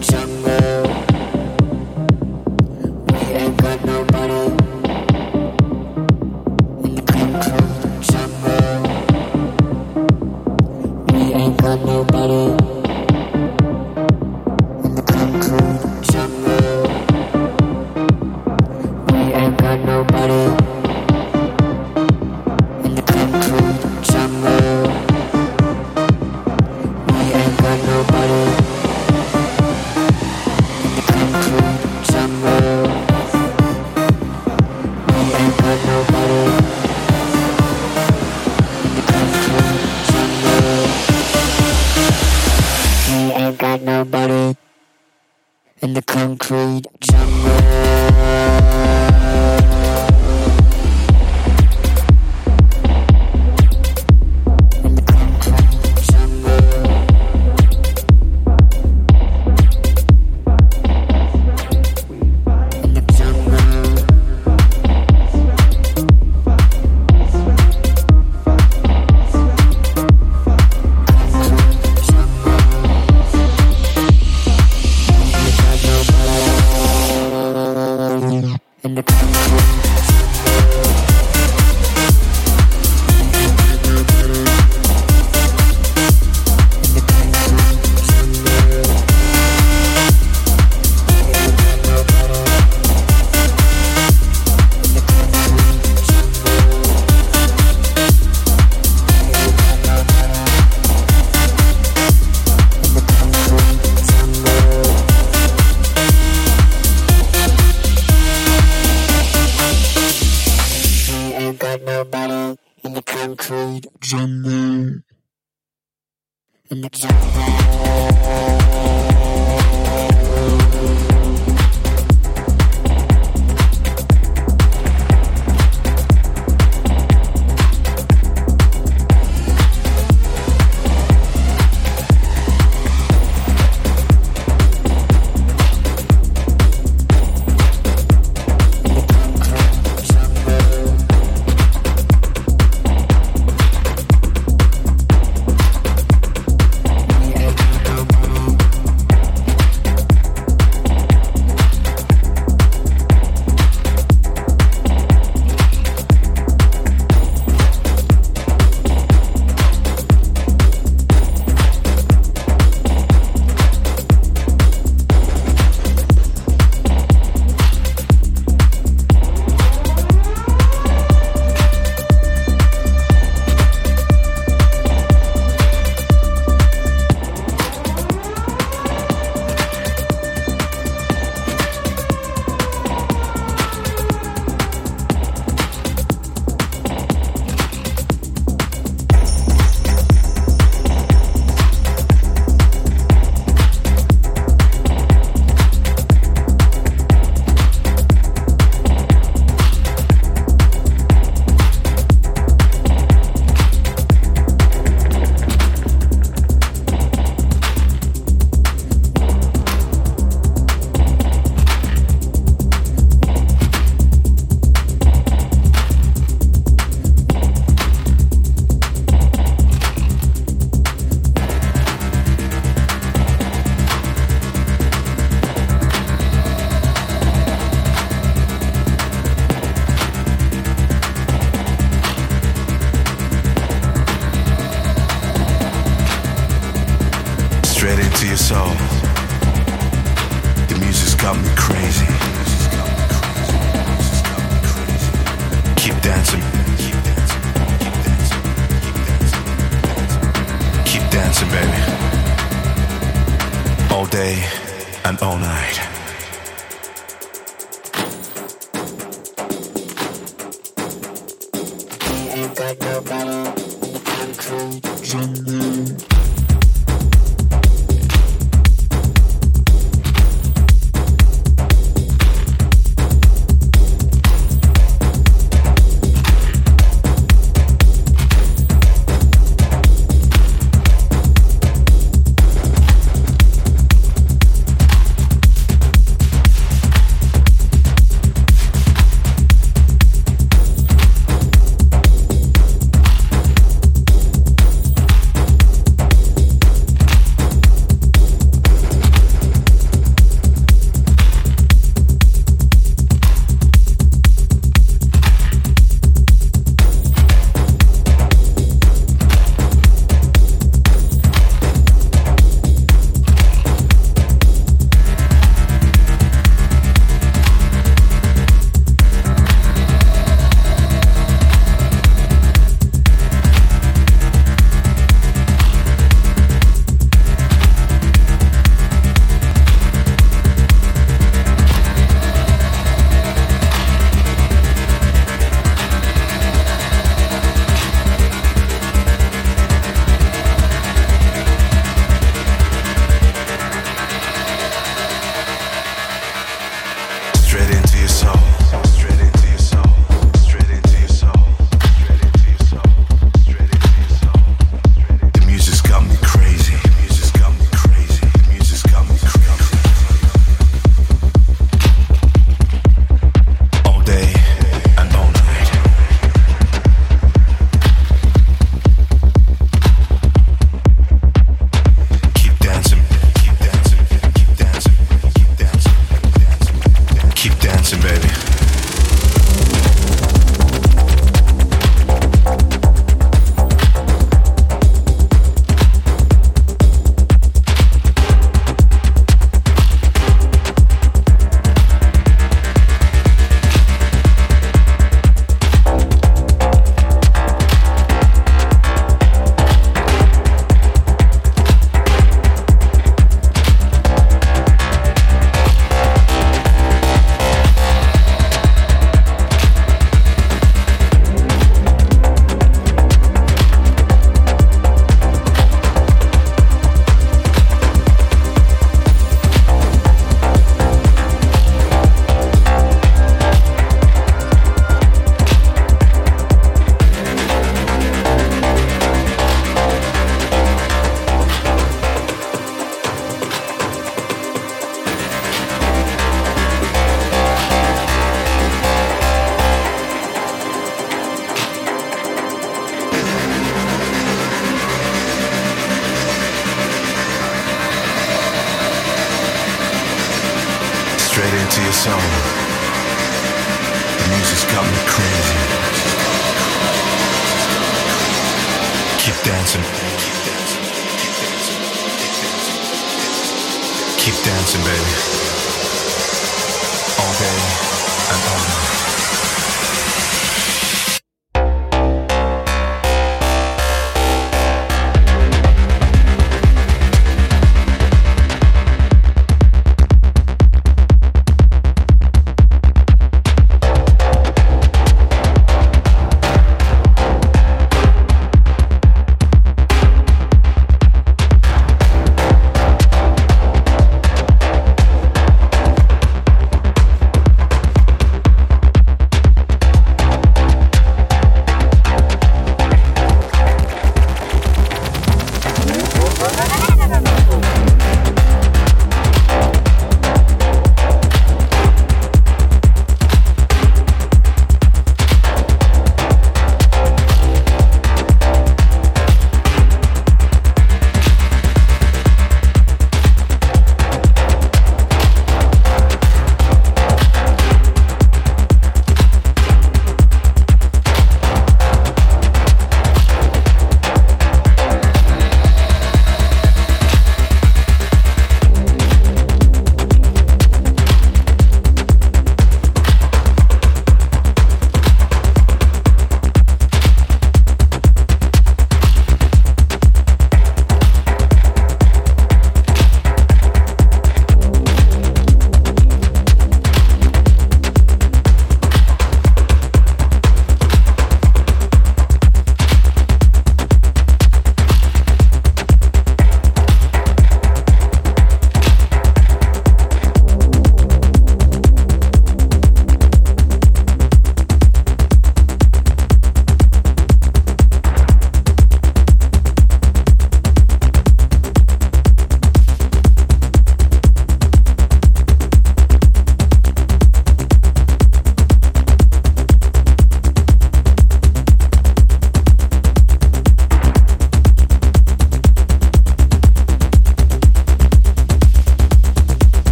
jungle. dancing, baby. All day and all night.